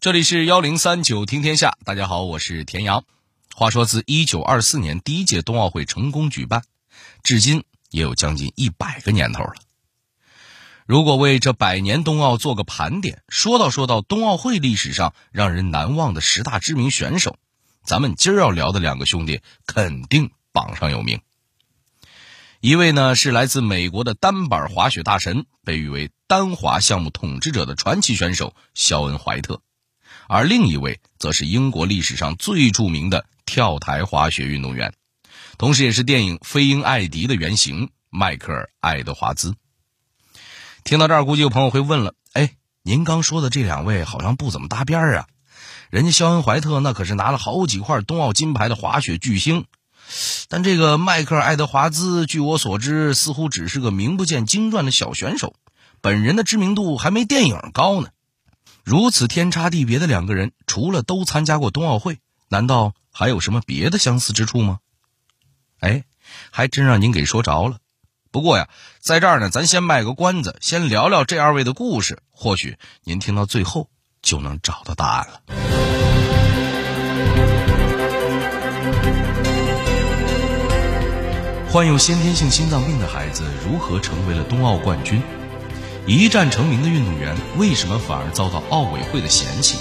这里是幺零三九听天下，大家好，我是田阳。话说，自一九二四年第一届冬奥会成功举办，至今也有将近一百个年头了。如果为这百年冬奥做个盘点，说到说到冬奥会历史上让人难忘的十大知名选手，咱们今儿要聊的两个兄弟肯定榜上有名。一位呢是来自美国的单板滑雪大神，被誉为单滑项目统治者的传奇选手肖恩·怀特。而另一位则是英国历史上最著名的跳台滑雪运动员，同时也是电影《飞鹰艾迪》的原型迈克尔·爱德华兹。听到这儿，估计有朋友会问了：哎，您刚说的这两位好像不怎么搭边儿啊？人家肖恩·怀特那可是拿了好几块冬奥金牌的滑雪巨星，但这个迈克尔·爱德华兹，据我所知，似乎只是个名不见经传的小选手，本人的知名度还没电影高呢。如此天差地别的两个人，除了都参加过冬奥会，难道还有什么别的相似之处吗？哎，还真让您给说着了。不过呀，在这儿呢，咱先卖个关子，先聊聊这二位的故事，或许您听到最后就能找到答案了。患有先天性心脏病的孩子如何成为了冬奥冠军？一战成名的运动员，为什么反而遭到奥委会的嫌弃？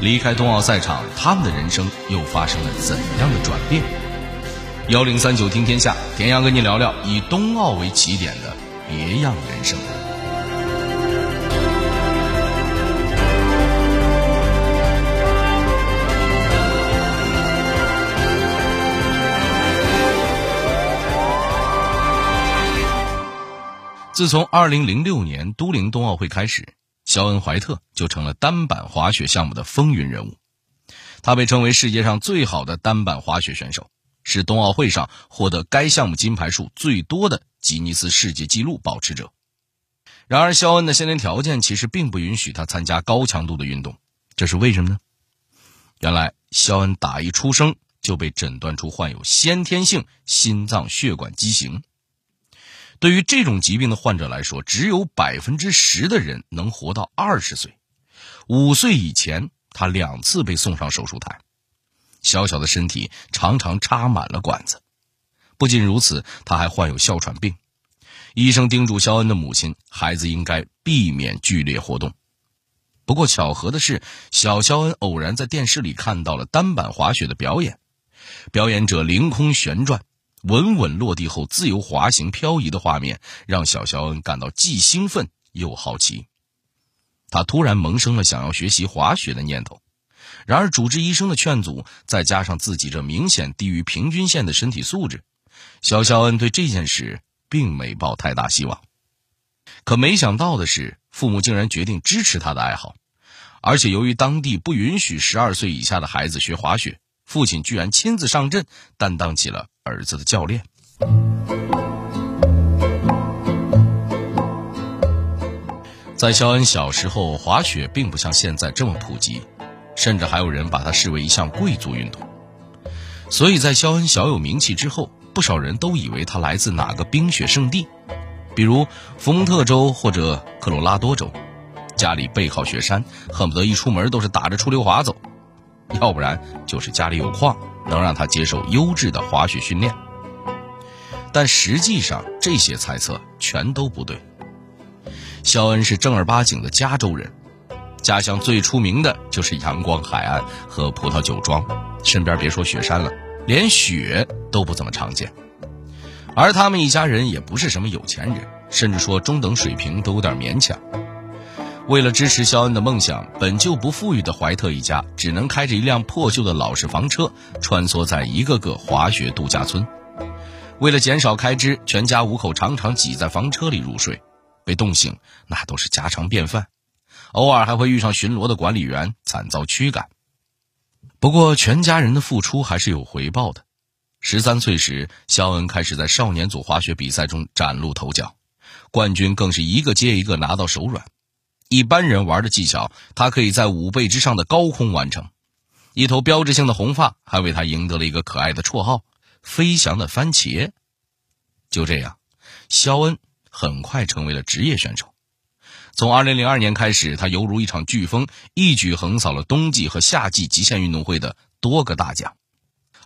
离开冬奥赛场，他们的人生又发生了怎样的转变？幺零三九听天下，田阳跟你聊聊以冬奥为起点的别样人生。自从2006年都灵冬奥会开始，肖恩·怀特就成了单板滑雪项目的风云人物。他被称为世界上最好的单板滑雪选手，是冬奥会上获得该项目金牌数最多的吉尼斯世界纪录保持者。然而，肖恩的先天条件其实并不允许他参加高强度的运动，这是为什么呢？原来，肖恩打一出生就被诊断出患有先天性心脏血管畸形。对于这种疾病的患者来说，只有百分之十的人能活到二十岁。五岁以前，他两次被送上手术台，小小的身体常常插满了管子。不仅如此，他还患有哮喘病。医生叮嘱肖恩的母亲，孩子应该避免剧烈活动。不过巧合的是，小肖恩偶然在电视里看到了单板滑雪的表演，表演者凌空旋转。稳稳落地后自由滑行漂移的画面，让小肖恩感到既兴奋又好奇。他突然萌生了想要学习滑雪的念头。然而，主治医生的劝阻，再加上自己这明显低于平均线的身体素质，小肖恩对这件事并没抱太大希望。可没想到的是，父母竟然决定支持他的爱好，而且由于当地不允许十二岁以下的孩子学滑雪，父亲居然亲自上阵，担当起了。儿子的教练，在肖恩小时候，滑雪并不像现在这么普及，甚至还有人把它视为一项贵族运动。所以在肖恩小有名气之后，不少人都以为他来自哪个冰雪圣地，比如福蒙特州或者科罗拉多州，家里背靠雪山，恨不得一出门都是打着出溜滑走，要不然就是家里有矿。能让他接受优质的滑雪训练，但实际上这些猜测全都不对。肖恩是正儿八经的加州人，家乡最出名的就是阳光海岸和葡萄酒庄，身边别说雪山了，连雪都不怎么常见。而他们一家人也不是什么有钱人，甚至说中等水平都有点勉强。为了支持肖恩的梦想，本就不富裕的怀特一家只能开着一辆破旧的老式房车，穿梭在一个个滑雪度假村。为了减少开支，全家五口常常挤在房车里入睡，被冻醒那都是家常便饭。偶尔还会遇上巡逻的管理员，惨遭驱赶。不过，全家人的付出还是有回报的。十三岁时，肖恩开始在少年组滑雪比赛中崭露头角，冠军更是一个接一个拿到手软。一般人玩的技巧，他可以在五倍之上的高空完成。一头标志性的红发，还为他赢得了一个可爱的绰号——“飞翔的番茄”。就这样，肖恩很快成为了职业选手。从2002年开始，他犹如一场飓风，一举横扫了冬季和夏季极限运动会的多个大奖。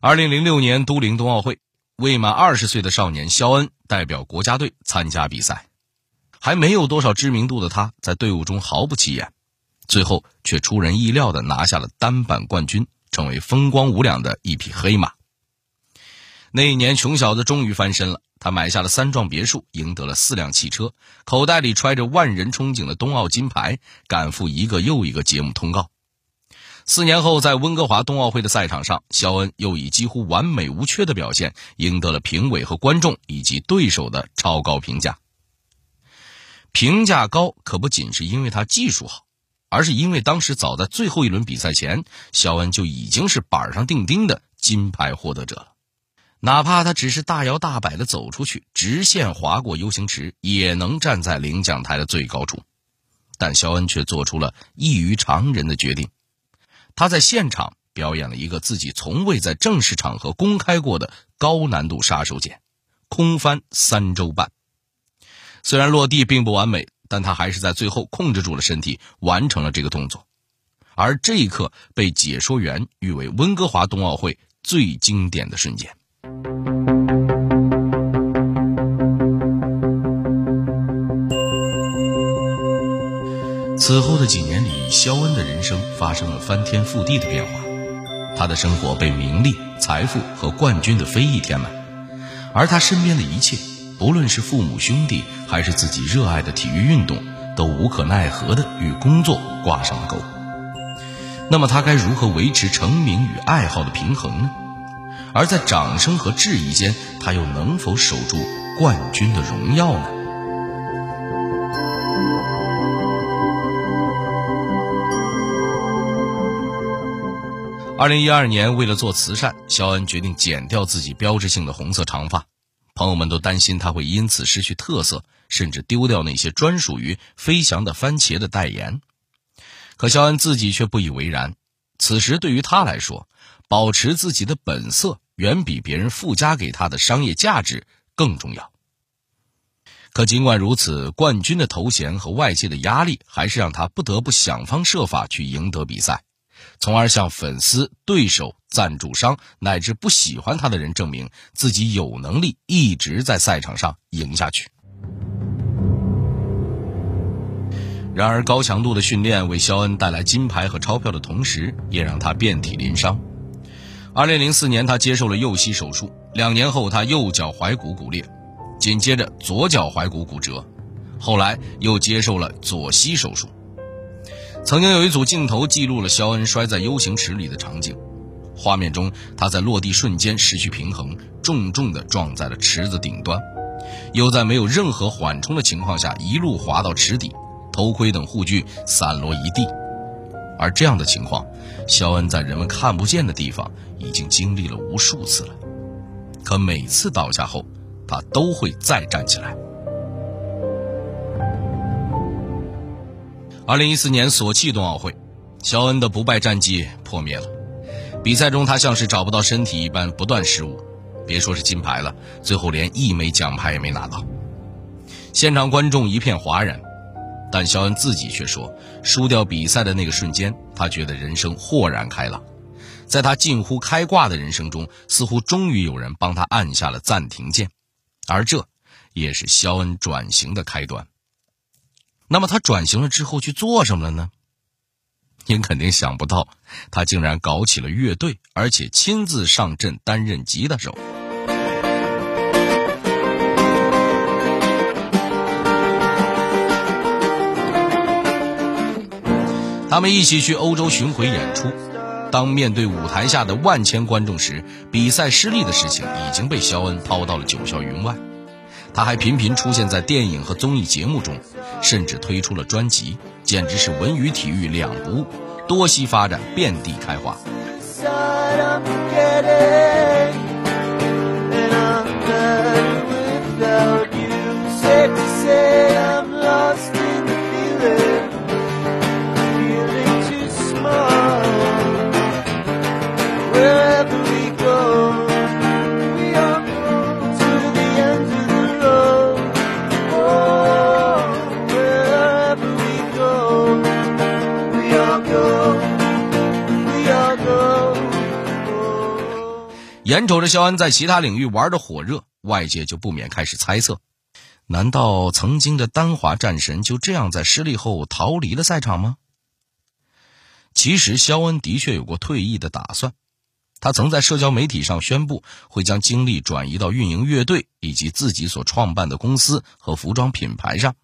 2006年都灵冬奥会，未满二十岁的少年肖恩代表国家队参加比赛，还没有多少知名度的他，在队伍中毫不起眼，最后却出人意料地拿下了单板冠军，成为风光无两的一匹黑马。那一年，穷小子终于翻身了。他买下了三幢别墅，赢得了四辆汽车，口袋里揣着万人憧憬的冬奥金牌，赶赴一个又一个节目通告。四年后，在温哥华冬奥会的赛场上，肖恩又以几乎完美无缺的表现，赢得了评委和观众以及对手的超高评价。评价高可不仅是因为他技术好，而是因为当时早在最后一轮比赛前，肖恩就已经是板上钉钉的金牌获得者了。哪怕他只是大摇大摆地走出去，直线划过 U 型池，也能站在领奖台的最高处。但肖恩却做出了异于常人的决定，他在现场表演了一个自己从未在正式场合公开过的高难度杀手锏——空翻三周半。虽然落地并不完美，但他还是在最后控制住了身体，完成了这个动作。而这一刻被解说员誉为温哥华冬奥会最经典的瞬间。此后的几年里，肖恩的人生发生了翻天覆地的变化。他的生活被名利、财富和冠军的非议填满，而他身边的一切，不论是父母兄弟，还是自己热爱的体育运动，都无可奈何的与工作挂上了钩。那么他该如何维持成名与爱好的平衡呢？而在掌声和质疑间，他又能否守住冠军的荣耀呢？二零一二年，为了做慈善，肖恩决定剪掉自己标志性的红色长发。朋友们都担心他会因此失去特色，甚至丢掉那些专属于飞翔的番茄的代言。可肖恩自己却不以为然。此时，对于他来说，保持自己的本色。远比别人附加给他的商业价值更重要。可尽管如此，冠军的头衔和外界的压力，还是让他不得不想方设法去赢得比赛，从而向粉丝、对手、赞助商乃至不喜欢他的人证明自己有能力一直在赛场上赢下去。然而，高强度的训练为肖恩带来金牌和钞票的同时，也让他遍体鳞伤。二零零四年，他接受了右膝手术。两年后，他右脚踝骨骨裂，紧接着左脚踝骨骨折，后来又接受了左膝手术。曾经有一组镜头记录了肖恩摔在 U 型池里的场景，画面中他在落地瞬间失去平衡，重重地撞在了池子顶端，又在没有任何缓冲的情况下一路滑到池底，头盔等护具散落一地。而这样的情况，肖恩在人们看不见的地方已经经历了无数次了。可每次倒下后，他都会再站起来。二零一四年索契冬奥会，肖恩的不败战绩破灭了。比赛中，他像是找不到身体一般，不断失误，别说是金牌了，最后连一枚奖牌也没拿到。现场观众一片哗然。但肖恩自己却说，输掉比赛的那个瞬间，他觉得人生豁然开朗，在他近乎开挂的人生中，似乎终于有人帮他按下了暂停键，而这，也是肖恩转型的开端。那么他转型了之后去做什么了呢？您肯定想不到，他竟然搞起了乐队，而且亲自上阵担任吉他手。他们一起去欧洲巡回演出，当面对舞台下的万千观众时，比赛失利的事情已经被肖恩抛到了九霄云外。他还频频出现在电影和综艺节目中，甚至推出了专辑，简直是文娱体育两不误，多栖发展，遍地开花。眼瞅着肖恩在其他领域玩的火热，外界就不免开始猜测：难道曾经的丹华战神就这样在失利后逃离了赛场吗？其实，肖恩的确有过退役的打算。他曾在社交媒体上宣布，会将精力转移到运营乐队以及自己所创办的公司和服装品牌上。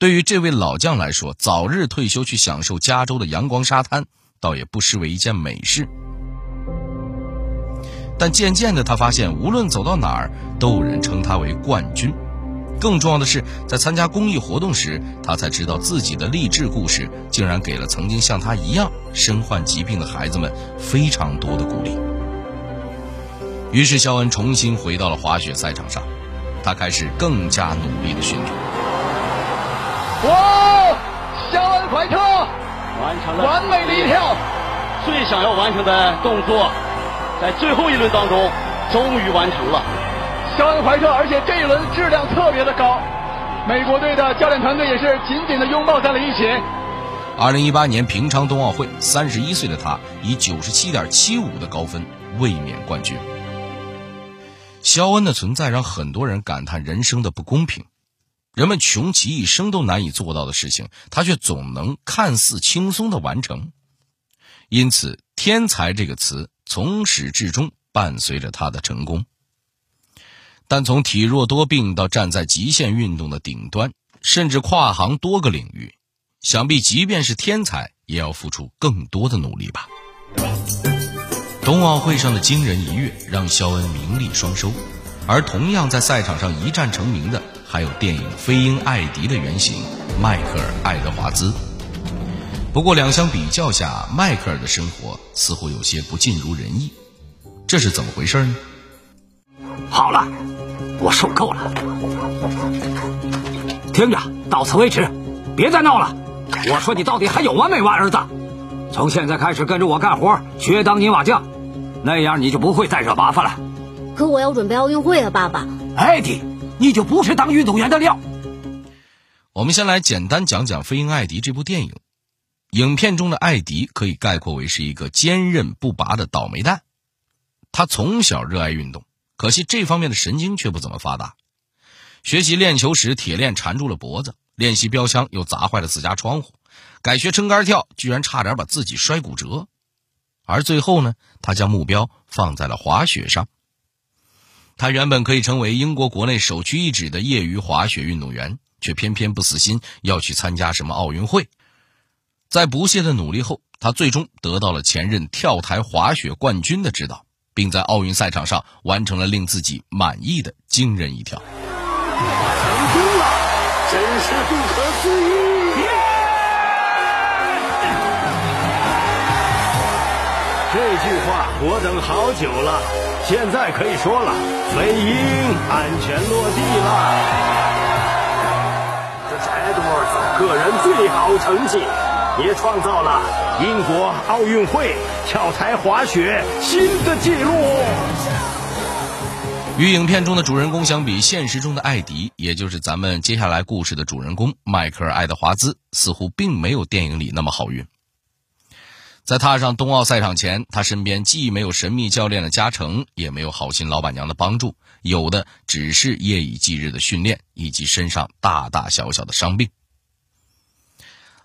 对于这位老将来说，早日退休去享受加州的阳光沙滩，倒也不失为一件美事。但渐渐的，他发现无论走到哪儿，都有人称他为冠军。更重要的是，在参加公益活动时，他才知道自己的励志故事竟然给了曾经像他一样身患疾病的孩子们非常多的鼓励。于是，肖恩重新回到了滑雪赛场上，他开始更加努力的训练。哇！肖恩·怀特完成了完美的一跳，最想要完成的动作，在最后一轮当中终于完成了。肖恩·怀特，而且这一轮质量特别的高，美国队的教练团队也是紧紧的拥抱在了一起。二零一八年平昌冬奥会，三十一岁的他以九十七点七五的高分卫冕冠军。肖恩的存在让很多人感叹人生的不公平，人们穷其一生都难以做到的事情，他却总能看似轻松的完成。因此，“天才”这个词从始至终伴随着他的成功。但从体弱多病到站在极限运动的顶端，甚至跨行多个领域，想必即便是天才，也要付出更多的努力吧。冬奥会上的惊人一跃让肖恩名利双收，而同样在赛场上一战成名的，还有电影《飞鹰艾迪》的原型迈克尔·爱德华兹。不过两相比较下，迈克尔的生活似乎有些不尽如人意，这是怎么回事呢？好了。我受够了，听着，到此为止，别再闹了。我说你到底还有完没完，儿子？从现在开始跟着我干活，学当泥瓦匠，那样你就不会再惹麻烦了。可我要准备奥运会啊，爸爸。艾迪，你就不是当运动员的料。我们先来简单讲讲《飞鹰艾迪》这部电影。影片中的艾迪可以概括为是一个坚韧不拔的倒霉蛋，他从小热爱运动。可惜这方面的神经却不怎么发达，学习练球时铁链缠住了脖子，练习标枪又砸坏了自家窗户，改学撑杆跳居然差点把自己摔骨折，而最后呢，他将目标放在了滑雪上。他原本可以成为英国国内首屈一指的业余滑雪运动员，却偏偏不死心要去参加什么奥运会。在不懈的努力后，他最终得到了前任跳台滑雪冠军的指导。并在奥运赛场上完成了令自己满意的惊人一跳。成功了，真是不可思议！这句话我等好久了，现在可以说了，飞鹰安全落地了。这是 Edwards 个人最好成绩，也创造了英国奥运会。跳台滑雪新的记录。与影片中的主人公相比，现实中的艾迪，也就是咱们接下来故事的主人公迈克尔·爱德华兹，似乎并没有电影里那么好运。在踏上冬奥赛场前，他身边既没有神秘教练的加成，也没有好心老板娘的帮助，有的只是夜以继日的训练以及身上大大小小的伤病。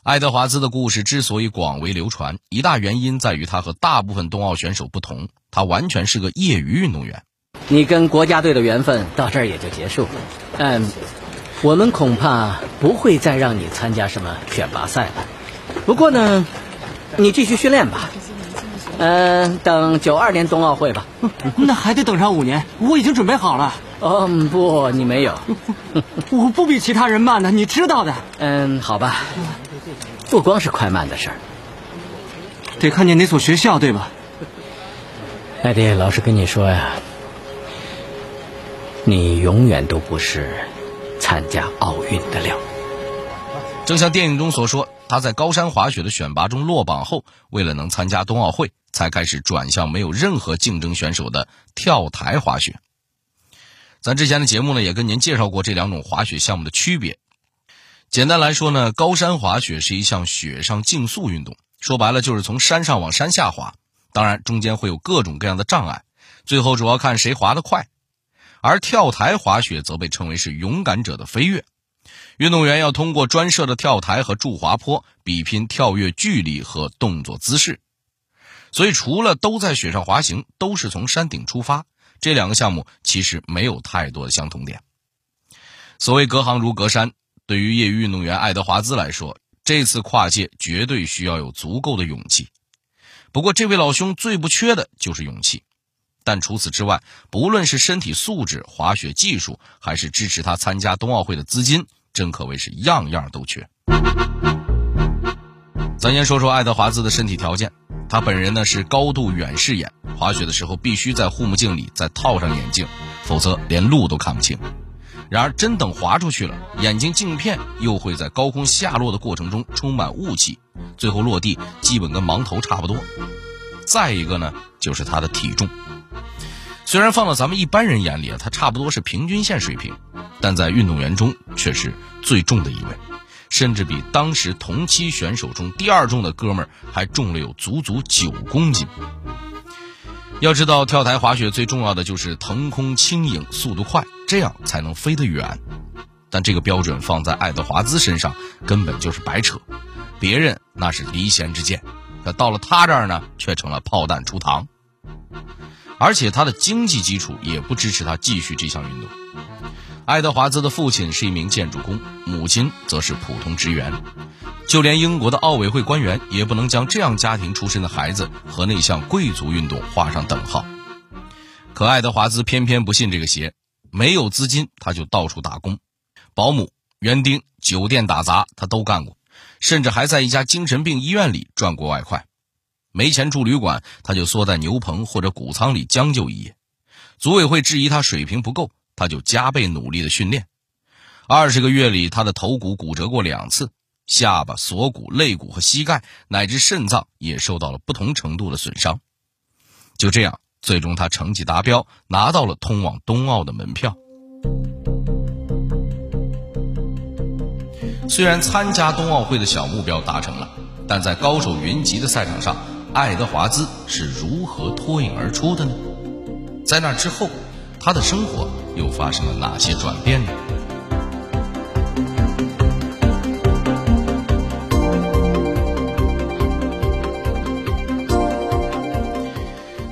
爱德华兹的故事之所以广为流传，一大原因在于他和大部分冬奥选手不同，他完全是个业余运动员。你跟国家队的缘分到这儿也就结束了。嗯，我们恐怕不会再让你参加什么选拔赛了。不过呢，你继续训练吧。嗯，等九二年冬奥会吧。那还得等上五年。我已经准备好了。哦，不，你没有。我不比其他人慢的，你知道的。嗯，好吧。不光是快慢的事儿，得看见哪所学校，对吧？艾迪，老实跟你说呀，你永远都不是参加奥运的料。正像电影中所说，他在高山滑雪的选拔中落榜后，为了能参加冬奥会，才开始转向没有任何竞争选手的跳台滑雪。咱之前的节目呢，也跟您介绍过这两种滑雪项目的区别。简单来说呢，高山滑雪是一项雪上竞速运动，说白了就是从山上往山下滑。当然，中间会有各种各样的障碍，最后主要看谁滑得快。而跳台滑雪则被称为是勇敢者的飞跃，运动员要通过专设的跳台和助滑坡比拼跳跃距离和动作姿势。所以，除了都在雪上滑行，都是从山顶出发，这两个项目其实没有太多的相同点。所谓隔行如隔山，对于业余运动员爱德华兹来说，这次跨界绝对需要有足够的勇气。不过，这位老兄最不缺的就是勇气。但除此之外，不论是身体素质、滑雪技术，还是支持他参加冬奥会的资金，真可谓是样样都缺。咱先说说爱德华兹的身体条件，他本人呢是高度远视眼，滑雪的时候必须在护目镜里再套上眼镜，否则连路都看不清。然而真等滑出去了，眼睛镜片又会在高空下落的过程中充满雾气，最后落地基本跟盲头差不多。再一个呢，就是他的体重。虽然放到咱们一般人眼里啊，他差不多是平均线水平，但在运动员中却是最重的一位，甚至比当时同期选手中第二重的哥们儿还重了有足足九公斤。要知道，跳台滑雪最重要的就是腾空轻盈、速度快，这样才能飞得远。但这个标准放在爱德华兹身上根本就是白扯，别人那是离弦之箭，可到了他这儿呢，却成了炮弹出膛。而且他的经济基础也不支持他继续这项运动。爱德华兹的父亲是一名建筑工，母亲则是普通职员，就连英国的奥委会官员也不能将这样家庭出身的孩子和那项贵族运动画上等号。可爱德华兹偏偏不信这个邪，没有资金他就到处打工，保姆、园丁、酒店打杂他都干过，甚至还在一家精神病医院里赚过外快。没钱住旅馆，他就缩在牛棚或者谷仓里将就一夜。组委会质疑他水平不够，他就加倍努力的训练。二十个月里，他的头骨骨折过两次，下巴、锁骨、肋骨和膝盖乃至肾脏也受到了不同程度的损伤。就这样，最终他成绩达标，拿到了通往冬奥的门票。虽然参加冬奥会的小目标达成了，但在高手云集的赛场上。爱德华兹是如何脱颖而出的呢？在那之后，他的生活又发生了哪些转变呢？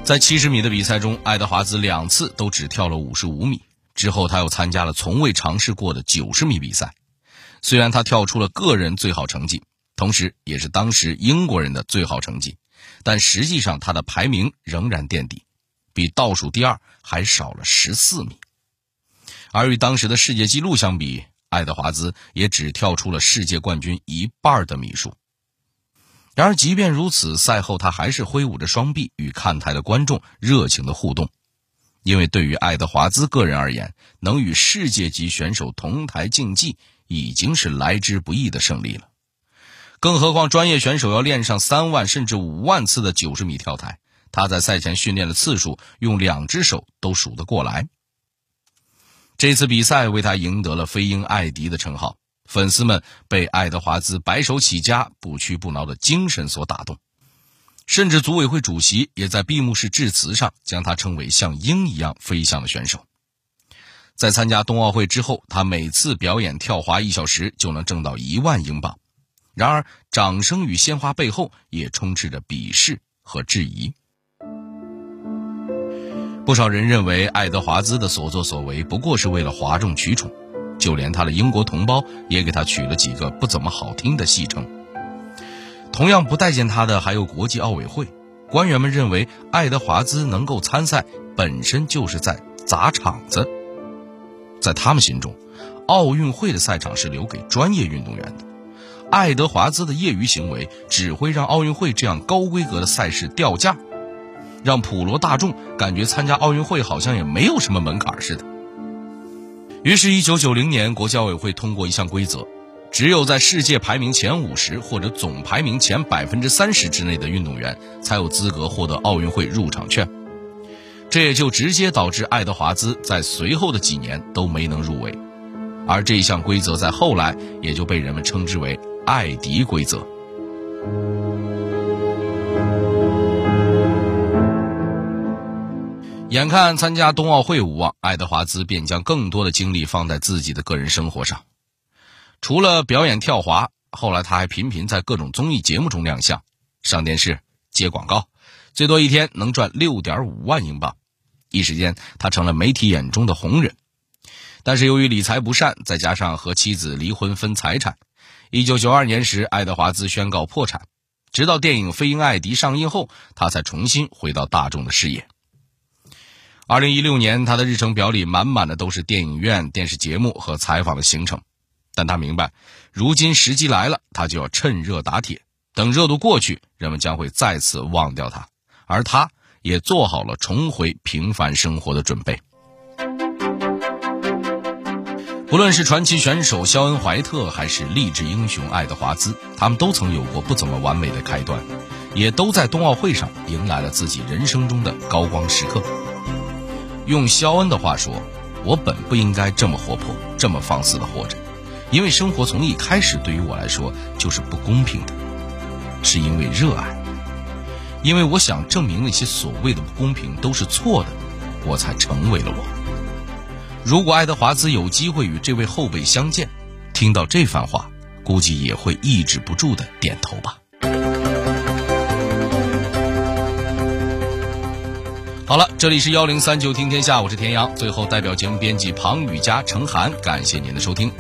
在七十米的比赛中，爱德华兹两次都只跳了五十五米。之后，他又参加了从未尝试过的九十米比赛。虽然他跳出了个人最好成绩，同时也是当时英国人的最好成绩。但实际上，他的排名仍然垫底，比倒数第二还少了十四米。而与当时的世界纪录相比，爱德华兹也只跳出了世界冠军一半的米数。然而，即便如此，赛后他还是挥舞着双臂与看台的观众热情的互动，因为对于爱德华兹个人而言，能与世界级选手同台竞技已经是来之不易的胜利了。更何况，专业选手要练上三万甚至五万次的九十米跳台，他在赛前训练的次数，用两只手都数得过来。这次比赛为他赢得了“飞鹰艾迪”的称号，粉丝们被爱德华兹白手起家、不屈不挠的精神所打动，甚至组委会主席也在闭幕式致辞上将他称为像鹰一样飞翔的选手。在参加冬奥会之后，他每次表演跳滑一小时就能挣到一万英镑。然而，掌声与鲜花背后也充斥着鄙视和质疑。不少人认为，爱德华兹的所作所为不过是为了哗众取宠，就连他的英国同胞也给他取了几个不怎么好听的戏称。同样不待见他的还有国际奥委会官员们，认为爱德华兹能够参赛本身就是在砸场子。在他们心中，奥运会的赛场是留给专业运动员的。爱德华兹的业余行为只会让奥运会这样高规格的赛事掉价，让普罗大众感觉参加奥运会好像也没有什么门槛似的。于是，一九九零年，国际奥委会通过一项规则：只有在世界排名前五十或者总排名前百分之三十之内的运动员才有资格获得奥运会入场券。这也就直接导致爱德华兹在随后的几年都没能入围，而这一项规则在后来也就被人们称之为。艾迪规则。眼看参加冬奥会无望，爱德华兹便将更多的精力放在自己的个人生活上。除了表演跳滑，后来他还频频在各种综艺节目中亮相，上电视、接广告，最多一天能赚六点五万英镑。一时间，他成了媒体眼中的红人。但是由于理财不善，再加上和妻子离婚分财产，一九九二年时，爱德华兹宣告破产。直到电影《飞鹰艾迪》上映后，他才重新回到大众的视野。二零一六年，他的日程表里满满的都是电影院、电视节目和采访的行程，但他明白，如今时机来了，他就要趁热打铁。等热度过去，人们将会再次忘掉他，而他也做好了重回平凡生活的准备。不论是传奇选手肖恩·怀特，还是励志英雄爱德华兹，他们都曾有过不怎么完美的开端，也都在冬奥会上迎来了自己人生中的高光时刻。用肖恩的话说：“我本不应该这么活泼，这么放肆的活着，因为生活从一开始对于我来说就是不公平的。是因为热爱，因为我想证明那些所谓的不公平都是错的，我才成为了我。”如果爱德华兹有机会与这位后辈相见，听到这番话，估计也会抑制不住的点头吧。好了，这里是幺零三九听天下，我是田阳。最后，代表节目编辑庞雨佳、程涵，感谢您的收听。